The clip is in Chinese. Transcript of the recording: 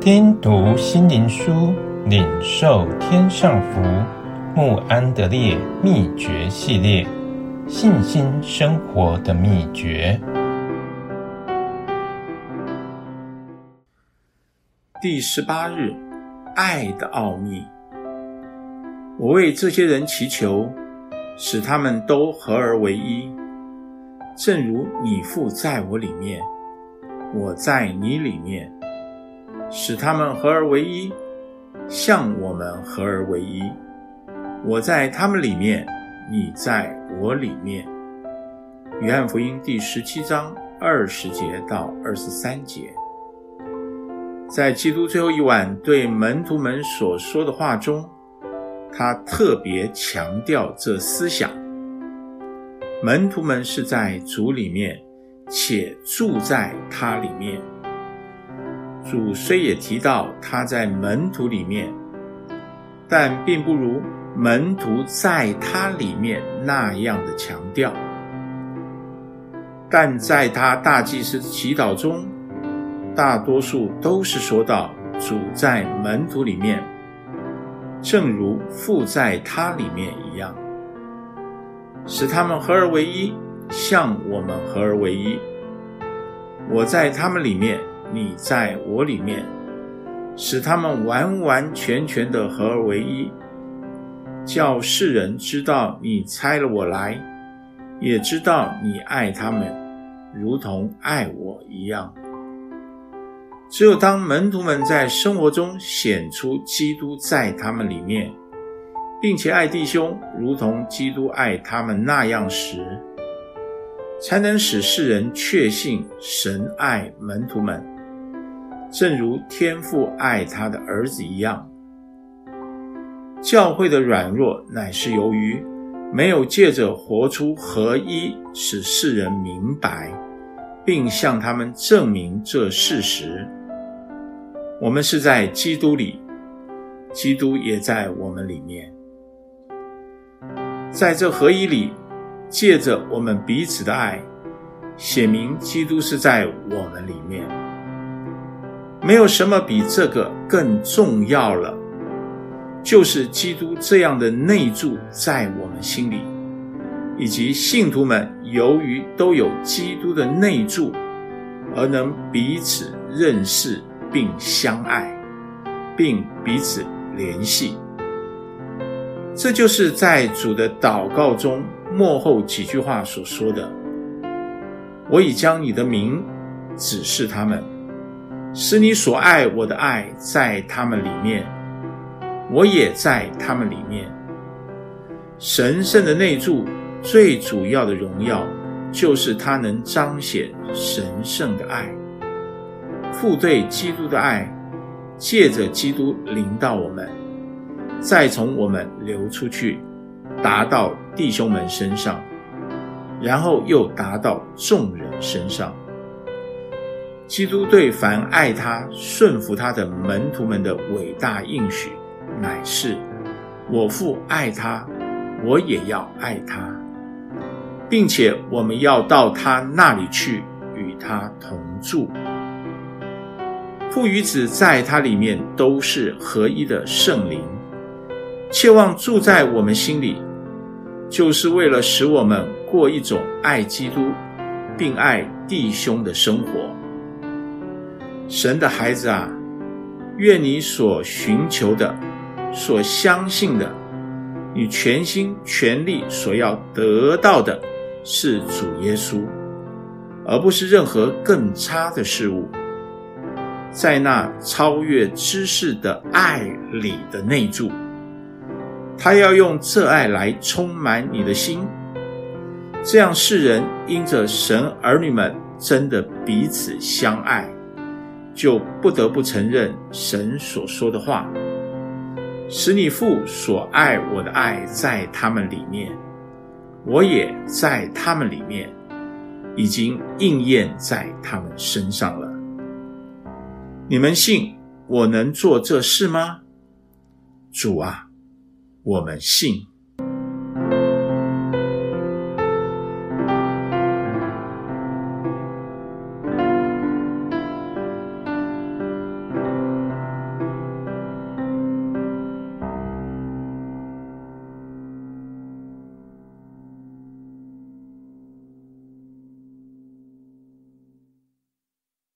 听读心灵书，领受天上福。慕安德烈秘诀系列，信心生活的秘诀。第十八日，爱的奥秘。我为这些人祈求，使他们都合而为一，正如你父在我里面，我在你里面，使他们合而为一，像我们合而为一。我在他们里面，你在我里面。约翰福音第十七章二十节到二十三节，在基督最后一晚对门徒们所说的话中，他特别强调这思想：门徒们是在主里面，且住在他里面。主虽也提到他在门徒里面，但并不如。门徒在他里面那样的强调，但在他大祭司祈祷中，大多数都是说到主在门徒里面，正如父在他里面一样，使他们合而为一，像我们合而为一。我在他们里面，你在我里面，使他们完完全全的合而为一。叫世人知道你差了我来，也知道你爱他们，如同爱我一样。只有当门徒们在生活中显出基督在他们里面，并且爱弟兄如同基督爱他们那样时，才能使世人确信神爱门徒们，正如天父爱他的儿子一样。教会的软弱，乃是由于没有借着活出合一，使世人明白，并向他们证明这事实。我们是在基督里，基督也在我们里面。在这合一里，借着我们彼此的爱，写明基督是在我们里面。没有什么比这个更重要了。就是基督这样的内住在我们心里，以及信徒们由于都有基督的内住，而能彼此认识并相爱，并彼此联系。这就是在主的祷告中末后几句话所说的：“我已将你的名指示他们，使你所爱我的爱在他们里面。”我也在他们里面。神圣的内住最主要的荣耀，就是他能彰显神圣的爱。父对基督的爱，借着基督临到我们，再从我们流出去，达到弟兄们身上，然后又达到众人身上。基督对凡爱他、顺服他的门徒们的伟大应许。乃是我父爱他，我也要爱他，并且我们要到他那里去，与他同住。父与子在他里面都是合一的圣灵，切望住在我们心里，就是为了使我们过一种爱基督并爱弟兄的生活。神的孩子啊，愿你所寻求的。所相信的，你全心全力所要得到的是主耶稣，而不是任何更差的事物。在那超越知识的爱里的内住，他要用这爱来充满你的心，这样世人因着神儿女们真的彼此相爱，就不得不承认神所说的话。使你父所爱我的爱在他们里面，我也在他们里面，已经应验在他们身上了。你们信我能做这事吗？主啊，我们信。